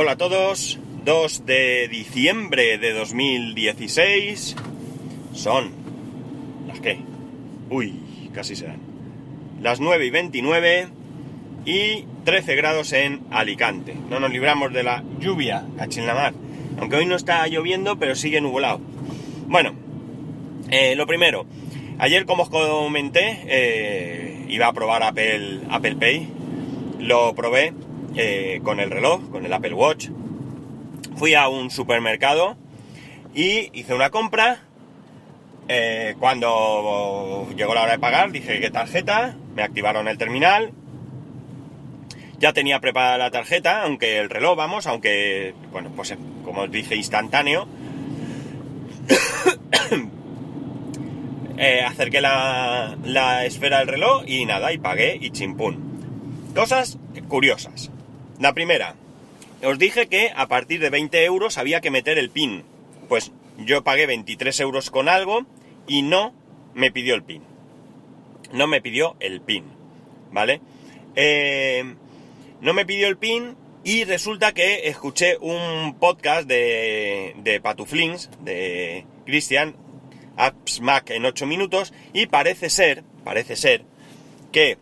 Hola a todos, 2 de diciembre de 2016. Son las que, uy, casi serán, las 9 y 29 y 13 grados en Alicante. No nos libramos de la lluvia, mar. Aunque hoy no está lloviendo, pero sigue nublado. Bueno, eh, lo primero, ayer como os comenté, eh, iba a probar Apple, Apple Pay. Lo probé eh, con el reloj, con el Apple Watch. Fui a un supermercado y hice una compra. Eh, cuando llegó la hora de pagar, dije qué tarjeta, me activaron el terminal. Ya tenía preparada la tarjeta, aunque el reloj, vamos, aunque, bueno, pues como os dije, instantáneo. eh, acerqué la, la esfera del reloj y nada, y pagué y chimpún. Cosas curiosas. La primera, os dije que a partir de 20 euros había que meter el PIN. Pues yo pagué 23 euros con algo y no me pidió el PIN. No me pidió el PIN, ¿vale? Eh, no me pidió el PIN y resulta que escuché un podcast de, de Patuflins, de Christian, Apps Mac en 8 minutos, y parece ser, parece ser, que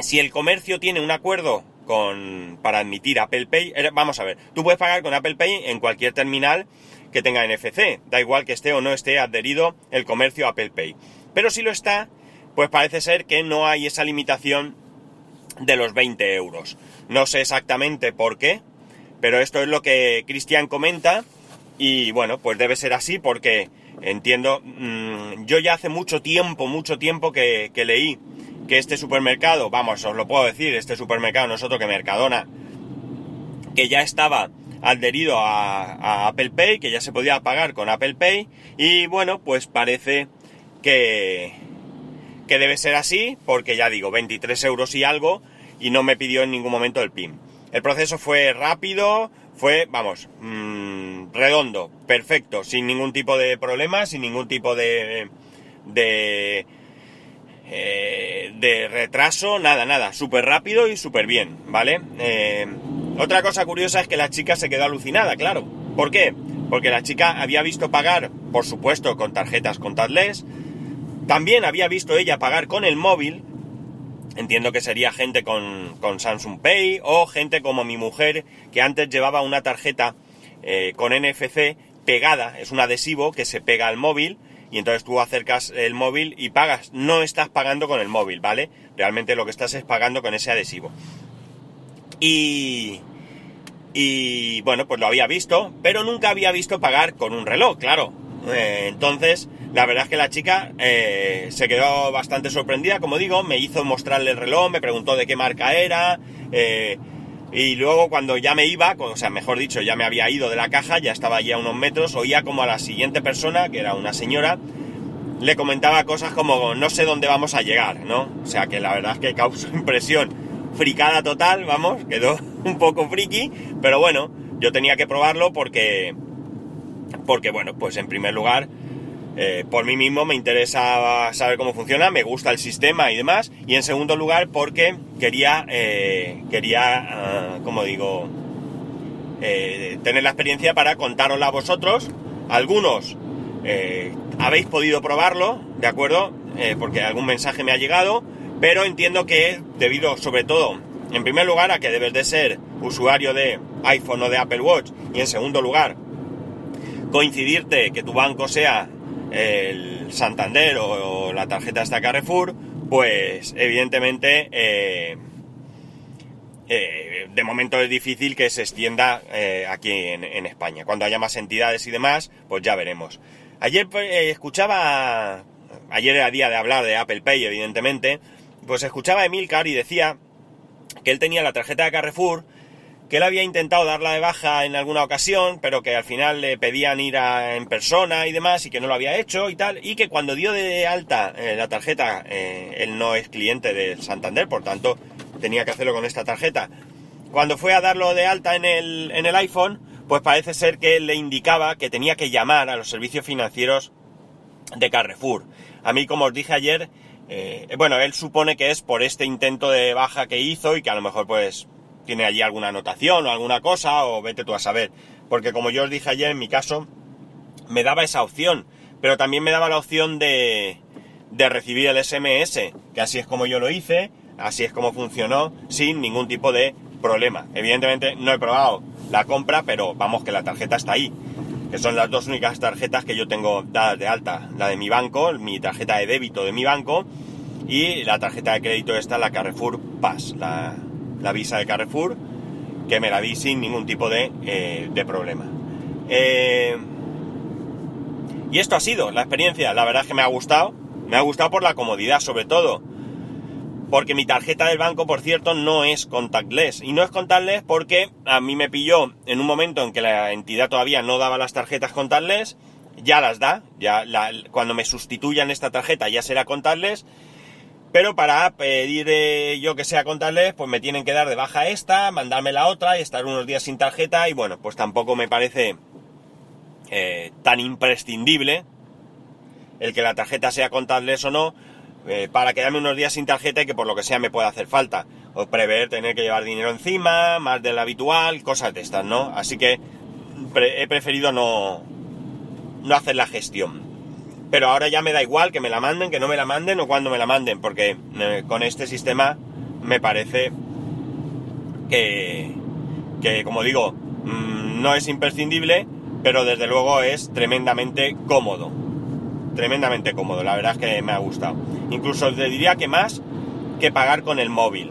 si el comercio tiene un acuerdo con, para admitir Apple Pay. Vamos a ver, tú puedes pagar con Apple Pay en cualquier terminal que tenga NFC, da igual que esté o no esté adherido el comercio a Apple Pay. Pero si lo está, pues parece ser que no hay esa limitación de los 20 euros. No sé exactamente por qué, pero esto es lo que Cristian comenta y bueno, pues debe ser así porque entiendo, mm, yo ya hace mucho tiempo, mucho tiempo que, que leí que este supermercado, vamos, os lo puedo decir, este supermercado nosotros que Mercadona, que ya estaba adherido a, Apple Pay, que ya se podía pagar con Apple Pay, y bueno, pues parece que, que debe ser así, porque ya digo, 23 euros y algo, y no me pidió en ningún momento el PIN. El proceso fue rápido, fue, vamos, mm, redondo, perfecto, sin ningún tipo de problema, sin ningún tipo de, de eh, de retraso, nada, nada, súper rápido y súper bien, ¿vale? Eh, otra cosa curiosa es que la chica se quedó alucinada, claro. ¿Por qué? Porque la chica había visto pagar, por supuesto, con tarjetas contactless, también había visto ella pagar con el móvil, entiendo que sería gente con, con Samsung Pay o gente como mi mujer que antes llevaba una tarjeta eh, con NFC pegada, es un adhesivo que se pega al móvil, y entonces tú acercas el móvil y pagas. No estás pagando con el móvil, ¿vale? Realmente lo que estás es pagando con ese adhesivo. Y... Y bueno, pues lo había visto, pero nunca había visto pagar con un reloj, claro. Eh, entonces, la verdad es que la chica eh, se quedó bastante sorprendida, como digo, me hizo mostrarle el reloj, me preguntó de qué marca era, eh, y luego cuando ya me iba, o sea, mejor dicho, ya me había ido de la caja, ya estaba allí a unos metros, oía como a la siguiente persona, que era una señora, le comentaba cosas como no sé dónde vamos a llegar, ¿no? O sea que la verdad es que causó impresión fricada total, vamos, quedó un poco friki, pero bueno, yo tenía que probarlo porque, porque bueno, pues en primer lugar, eh, por mí mismo me interesa saber cómo funciona, me gusta el sistema y demás. Y en segundo lugar porque quería, eh, quería, ah, como digo, eh, tener la experiencia para contárosla a vosotros. Algunos habéis podido probarlo, ¿de acuerdo? porque algún mensaje me ha llegado, pero entiendo que debido sobre todo, en primer lugar, a que debes de ser usuario de iPhone o de Apple Watch, y en segundo lugar, coincidirte que tu banco sea el Santander o, la tarjeta esta Carrefour, pues evidentemente eh, eh, de momento es difícil que se extienda eh, aquí en, España. Cuando haya más entidades y demás, pues ya veremos. Ayer pues, escuchaba, ayer era día de hablar de Apple Pay, evidentemente, pues escuchaba a Emilcar y decía que él tenía la tarjeta de Carrefour que él había intentado darla de baja en alguna ocasión, pero que al final le pedían ir en persona y demás, y que no lo había hecho y tal, y que cuando dio de alta eh, la tarjeta, eh, él no es cliente de Santander, por tanto tenía que hacerlo con esta tarjeta. Cuando fue a darlo de alta en el, en el iPhone, pues parece ser que le indicaba que tenía que llamar a los servicios financieros de Carrefour. A mí, como os dije ayer, eh, bueno, él supone que es por este intento de baja que hizo y que a lo mejor pues tiene allí alguna anotación o alguna cosa, o vete tú a saber. Porque como yo os dije ayer, en mi caso, me daba esa opción, pero también me daba la opción de, recibir el SMS, que así es como yo lo hice, así es como funcionó, sin ningún tipo de problema. Evidentemente no he probado la compra, pero vamos que la tarjeta está ahí. Que son las dos únicas tarjetas que yo tengo dadas de alta. La de mi banco, mi tarjeta de débito de mi banco, y la tarjeta de crédito esta, la Carrefour Pass, la, visa de Carrefour, que me la di sin ningún tipo de, eh, de problema. Eh, y esto ha sido la experiencia, la verdad es que me ha gustado, me ha gustado por la comodidad sobre todo, porque mi tarjeta del banco, por cierto, no es contactless. Y no es contactless porque a mí me pilló en un momento en que la entidad todavía no daba las tarjetas contactless, ya las da, ya cuando me sustituyan esta tarjeta ya será contactless, pero para pedir eh, yo que sea contarles, pues me tienen que dar de baja esta, mandarme la otra y estar unos días sin tarjeta y bueno, pues tampoco me parece eh, tan imprescindible el que la tarjeta sea contarles o no, eh, para quedarme unos días sin tarjeta y que por lo que sea me pueda hacer falta. O prever tener que llevar dinero encima, más del habitual, cosas de estas, ¿no? Así que he preferido no, no hacer la gestión pero ahora ya me da igual que me la manden, que no me la manden o cuando me la manden, porque eh, con este sistema me parece que, que como digo, mm, no es imprescindible, pero desde luego es tremendamente cómodo. Tremendamente cómodo, la verdad es que me ha gustado. Incluso te diría que más que pagar con el móvil.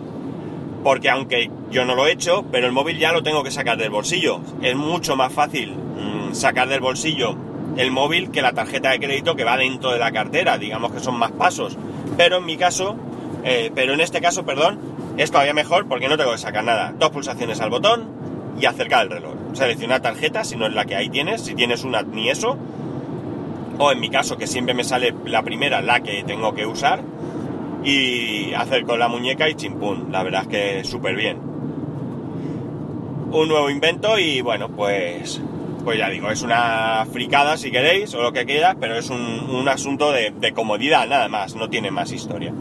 Porque aunque yo no lo he hecho, pero el móvil ya lo tengo que sacar del bolsillo. Es mucho más fácil mm, sacar del bolsillo el móvil que la tarjeta de crédito que va dentro de la cartera, digamos que son más pasos. Pero en mi caso, eh, pero en este caso, perdón, es todavía mejor porque no tengo que sacar nada. Dos pulsaciones al botón y acercar el reloj. Seleccionar tarjeta, si no es la que ahí tienes, si tienes una ni eso. O en mi caso, que siempre me sale la primera, la que tengo que usar. Y hacer con la muñeca y chimpún. La verdad es que súper bien. Un nuevo invento y bueno, pues pues ya digo, es una fricada si queréis, o lo que quieras, pero es un, asunto de, comodidad, nada más, no tiene más historia.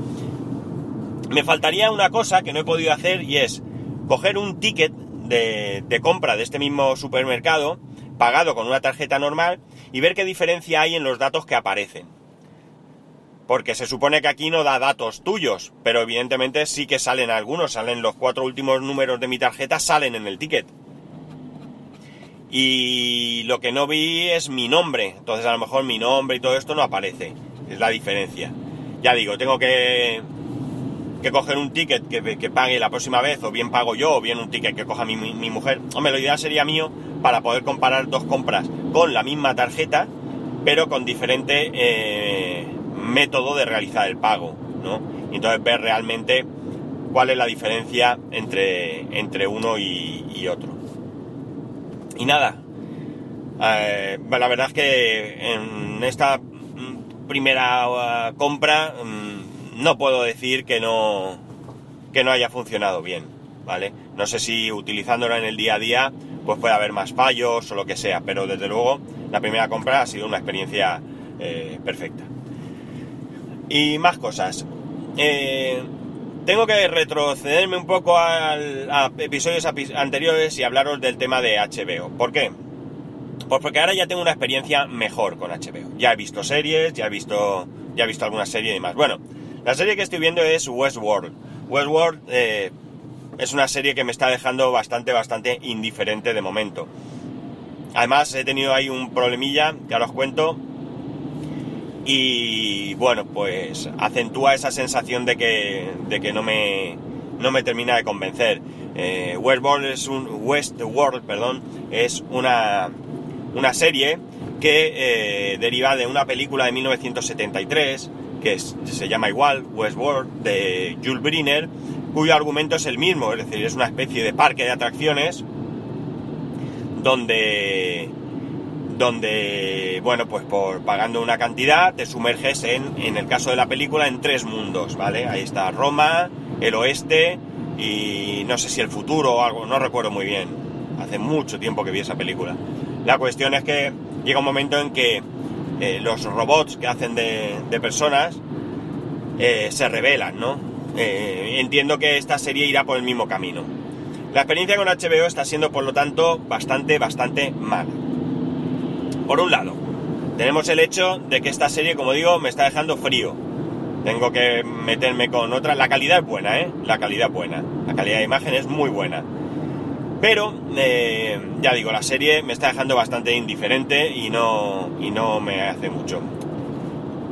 Me faltaría una cosa que no he podido hacer y es coger un ticket de, de compra de este mismo supermercado, pagado con una tarjeta normal, y ver qué diferencia hay en los datos que aparecen. Porque se supone que aquí no da datos tuyos, pero evidentemente sí que salen algunos, salen los cuatro últimos números de mi tarjeta, salen en el ticket y lo que no vi es mi nombre. Entonces a lo mejor mi nombre y todo esto no aparece. Es la diferencia. Ya digo, tengo que, que coger un ticket que, pague la próxima vez, o bien pago yo, o bien un ticket que coja mi, mujer. Hombre, lo ideal sería mío para poder comparar dos compras con la misma tarjeta, pero con diferente eh, método de realizar el pago, ¿no? Y entonces ver realmente cuál es la diferencia entre, entre uno y otro. Y nada, eh, la verdad es que en esta primera uh, compra mm, no puedo decir que no, que no haya funcionado bien, ¿vale? No sé si utilizándola en el día a día pues puede haber más fallos o lo que sea, pero desde luego la primera compra ha sido una experiencia eh, perfecta. Y más cosas. Eh, tengo que retrocederme un poco a episodios anteriores y hablaros del tema de HBO. ¿Por qué? Pues porque ahora ya tengo una experiencia mejor con HBO. Ya he visto series, ya he visto, ya he visto alguna serie y demás. Bueno, la serie que estoy viendo es Westworld. Westworld eh, es una serie que me está dejando bastante, bastante indiferente de momento. Además he tenido ahí un problemilla ahora os cuento y bueno, pues acentúa esa sensación de que, de que no, me, no me termina de convencer. Eh, Westworld es una, una serie que eh, deriva de una película de 1973 que se llama igual Westworld de Jules Briner, cuyo argumento es el mismo, es decir, es una especie de parque de atracciones donde donde, bueno, pues por pagando una cantidad te sumerges en, en el caso de la película, en tres mundos, ¿vale? Ahí está Roma, el oeste y no sé si el futuro o algo, no recuerdo muy bien. Hace mucho tiempo que vi esa película. La cuestión es que llega un momento en que eh, los robots que hacen de, personas eh, se revelan, ¿no? Eh, entiendo que esta serie irá por el mismo camino. La experiencia con HBO está siendo, por lo tanto, bastante, bastante mala. Por un lado, tenemos el hecho de que esta serie, como digo, me está dejando frío. Tengo que meterme con otra. La calidad es buena, ¿eh? La calidad es buena. La calidad de imagen es muy buena. Pero, eh, ya digo, la serie me está dejando bastante indiferente y no, y no me hace mucho.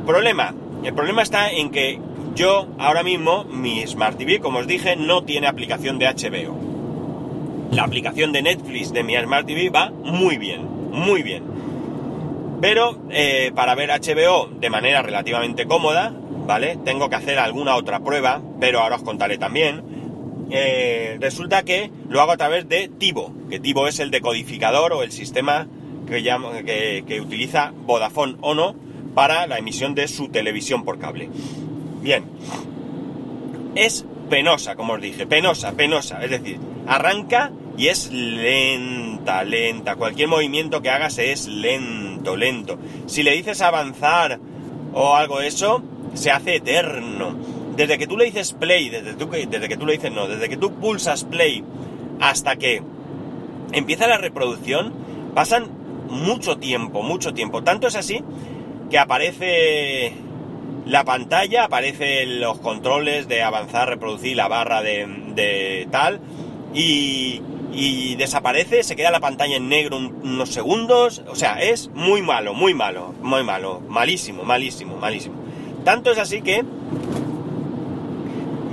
Problema. El problema está en que yo ahora mismo, mi Smart TV, como os dije, no tiene aplicación de HBO la aplicación de Netflix de mi Smart TV va muy bien, muy bien. Pero eh, para ver HBO de manera relativamente cómoda, ¿vale? Tengo que hacer alguna otra prueba, pero ahora os contaré también. Eh, resulta que lo hago a través de Tivo, que Tivo es el decodificador o el sistema que, llama, que, que utiliza Vodafone o no para la emisión de su televisión por cable. Bien, es penosa, como os dije, penosa, penosa, es decir, arranca y es lenta, lenta. Cualquier movimiento que hagas es lento, lento. Si le dices avanzar o algo eso, se hace eterno. Desde que tú le dices play, desde, que tú le dices no, desde que tú pulsas play hasta que empieza la reproducción, pasan mucho tiempo, mucho tiempo. Tanto es así que aparece la pantalla, aparecen los controles de avanzar, reproducir, la barra de tal, y, y desaparece, se queda la pantalla en negro unos segundos, o sea, es muy malo, muy malo, muy malo, malísimo, malísimo, malísimo. Tanto es así que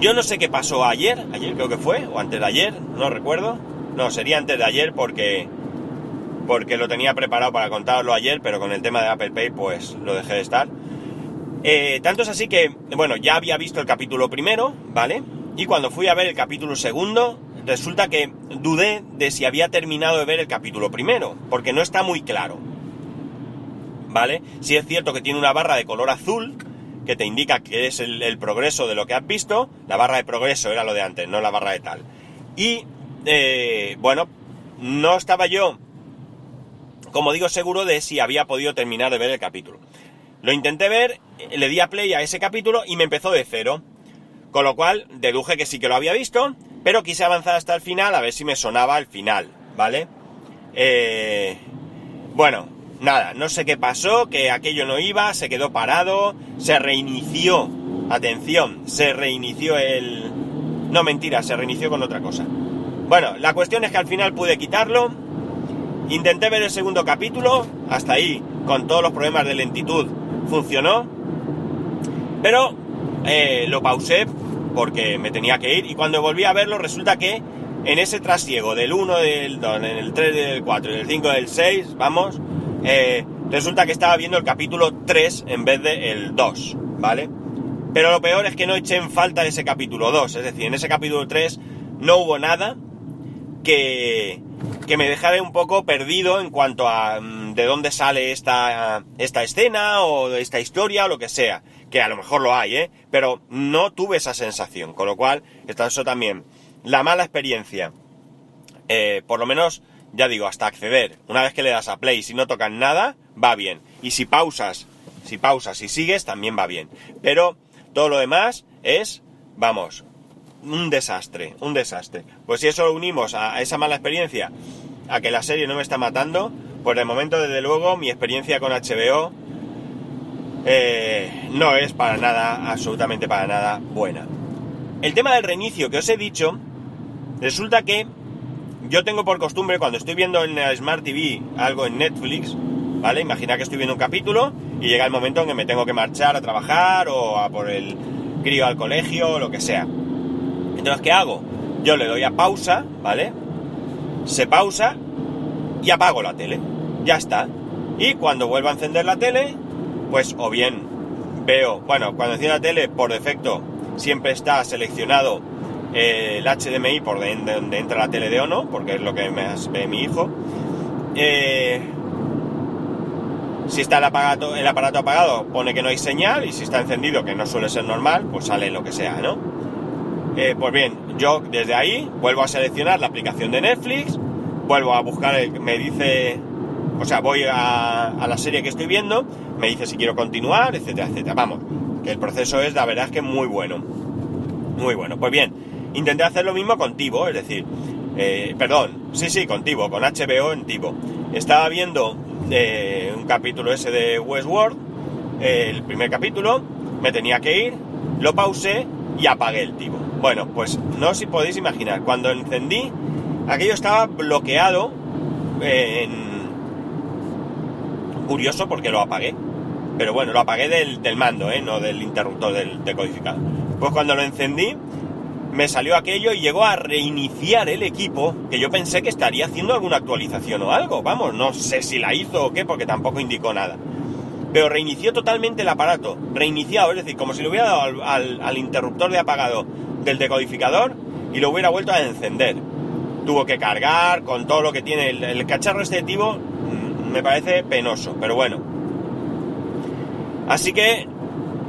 yo no sé qué pasó ayer, ayer creo que fue, o antes de ayer, no recuerdo, no, sería antes de ayer porque porque lo tenía preparado para contarlo ayer, pero con el tema de Apple Pay pues lo dejé de estar. Eh, tanto es así que, bueno, ya había visto el capítulo primero, ¿vale? Y cuando fui a ver el capítulo segundo, resulta que dudé de si había terminado de ver el capítulo primero, porque no está muy claro. ¿Vale? Si es cierto que tiene una barra de color azul, que te indica que es el, progreso de lo que has visto. La barra de progreso era lo de antes, no la barra de tal. Y, eh, bueno, no estaba yo, como digo, seguro de si había podido terminar de ver el capítulo. Lo intenté ver, le di a play a ese capítulo y me empezó de cero. Con lo cual deduje que sí que lo había visto pero quise avanzar hasta el final a ver si me sonaba el final, ¿vale? Eh, bueno, nada, no sé qué pasó, que aquello no iba, se quedó parado, se reinició, atención, se reinició el... No, mentira, se reinició con otra cosa. Bueno, la cuestión es que al final pude quitarlo, intenté ver el segundo capítulo, hasta ahí, con todos los problemas de lentitud, funcionó, pero eh, lo pausé porque me tenía que ir. Y cuando volví a verlo resulta que en ese trasiego del 1, del 2, en el 3, del 4 y del 5, del 6, vamos, eh, resulta que estaba viendo el capítulo 3 en vez del 2, ¿vale? Pero lo peor es que no eché en falta ese capítulo 2, es decir, en ese capítulo 3 no hubo nada que, que me dejara un poco perdido en cuanto a mm, de dónde sale esta, esta escena o esta historia o lo que sea que a lo mejor lo hay, ¿eh? Pero no tuve esa sensación, con lo cual, está eso también. La mala experiencia, eh, por lo menos, ya digo, hasta acceder. Una vez que le das a play, si no tocan nada, va bien. Y si pausas, si pausas y sigues, también va bien. Pero todo lo demás es, vamos, un desastre, un desastre. Pues si eso lo unimos a esa mala experiencia, a que la serie no me está matando, pues de momento, desde luego, mi experiencia con HBO eh, no es para nada, absolutamente para nada buena. El tema del reinicio que os he dicho, resulta que yo tengo por costumbre cuando estoy viendo en la Smart TV algo en Netflix, ¿vale? Imagina que estoy viendo un capítulo y llega el momento en que me tengo que marchar a trabajar o a por el crío al colegio o lo que sea. Entonces, ¿qué hago? Yo le doy a pausa, ¿vale? Se pausa y apago la tele. Ya está. Y cuando vuelvo a encender la tele, pues o bien veo, bueno, cuando enciendo la tele por defecto siempre está seleccionado eh, el HDMI por donde entra la tele de ONO, porque es lo que me ve mi hijo. Eh, si está el aparato, el aparato apagado, pone que no hay señal, y si está encendido, que no suele ser normal, pues sale lo que sea, ¿no? Eh, pues bien, yo desde ahí vuelvo a seleccionar la aplicación de Netflix, vuelvo a buscar, el, me dice o sea, voy a, la serie que estoy viendo, me dice si quiero continuar, etcétera, etcétera. Vamos, que el proceso es, la verdad es que muy bueno. Muy bueno. Pues bien, intenté hacer lo mismo con Tivo, es decir, Eh, perdón, sí, sí, con Tivo, con HBO en Tivo. Estaba viendo eh, un capítulo ese de Westworld, el primer capítulo, me tenía que ir, lo pausé y apagué el Tivo. Bueno, pues no os podéis imaginar, cuando encendí, aquello estaba bloqueado en... Curioso porque lo apagué. Pero bueno, lo apagué del, mando, ¿eh? no del interruptor del decodificador. Pues cuando lo encendí, me salió aquello y llegó a reiniciar el equipo, que yo pensé que estaría haciendo alguna actualización o algo, vamos, no sé si la hizo o qué, porque tampoco indicó nada. Pero reinició totalmente el aparato, reiniciado, es decir, como si lo hubiera dado al, interruptor de apagado del decodificador y lo hubiera vuelto a encender. Tuvo que cargar con todo lo que tiene el, cacharro este tipo, me parece penoso, pero bueno. Así que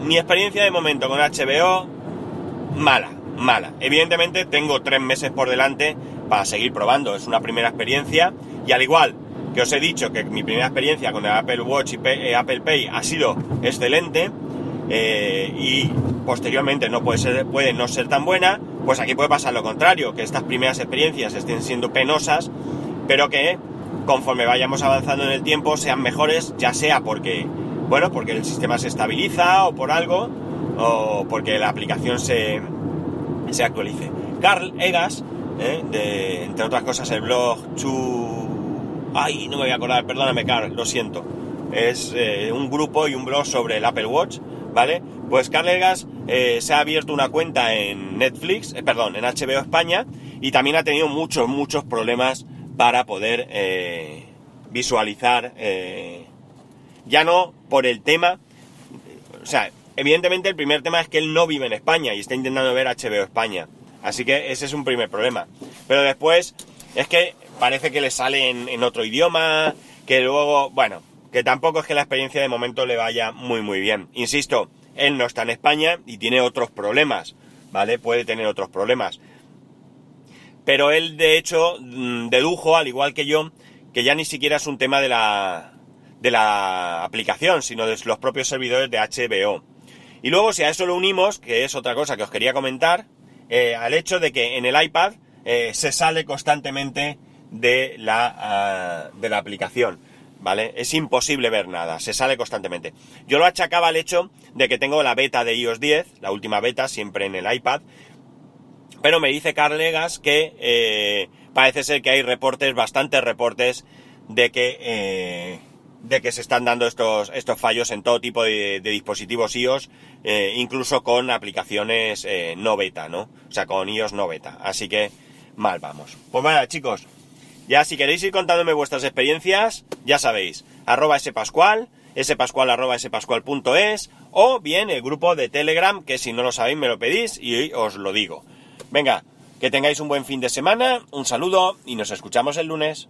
mi experiencia de momento con HBO, mala mala. Evidentemente tengo tres meses por delante para seguir probando, es una primera experiencia y al igual que os he dicho que mi primera experiencia con Apple Watch y eh, Apple Pay ha sido excelente eh, y posteriormente no puede, ser, puede no ser tan buena, pues aquí puede pasar lo contrario, que estas primeras experiencias estén siendo penosas, pero que conforme vayamos avanzando en el tiempo sean mejores, ya sea porque, bueno, porque el sistema se estabiliza o por algo, o porque la aplicación se, se actualice. Carl Egas, eh, entre otras cosas, el blog Chu... Ay, no me voy a acordar, perdóname Carl, lo siento. Es eh, un grupo y un blog sobre el Apple Watch, ¿vale? Pues Carl Egas eh, se ha abierto una cuenta en Netflix, perdón, en HBO España, y también ha tenido muchos, muchos problemas para poder visualizar, ya no por el tema, o sea, Evidentemente el primer tema es que él no vive en España y está intentando ver HBO España. Así que ese es un primer problema. Pero después es que parece que le sale en, otro idioma, que luego, bueno, que tampoco es que la experiencia de momento le vaya muy muy bien. Insisto, él no está en España y tiene otros problemas, ¿vale? Puede tener otros problemas. Pero él de hecho mm, dedujo, al igual que yo, que ya ni siquiera es un tema de la, de la aplicación, sino de los propios servidores de HBO. Y luego si a eso lo unimos, que es otra cosa que os quería comentar, eh, al hecho de que en el iPad eh, se sale constantemente de la, ah, de la aplicación. ¿Vale? Es imposible ver nada, se sale constantemente. Yo lo achacaba al hecho de que tengo la beta de iOS 10, la última beta, siempre en el iPad, pero me dice Carl Legas que eh, parece ser que hay reportes, bastantes reportes, de que de que se están dando estos, estos fallos en todo tipo de, dispositivos iOS, eh, incluso con aplicaciones eh, no beta, ¿no? O sea, con iOS no beta. Así que mal vamos. Pues nada, chicos. Ya si queréis ir contándome vuestras experiencias, ya sabéis, arroba spascual, spascual arroba spascual.es o bien el grupo de Telegram, que si no lo sabéis me lo pedís y os lo digo. Venga, que tengáis un buen fin de semana, un saludo y nos escuchamos el lunes.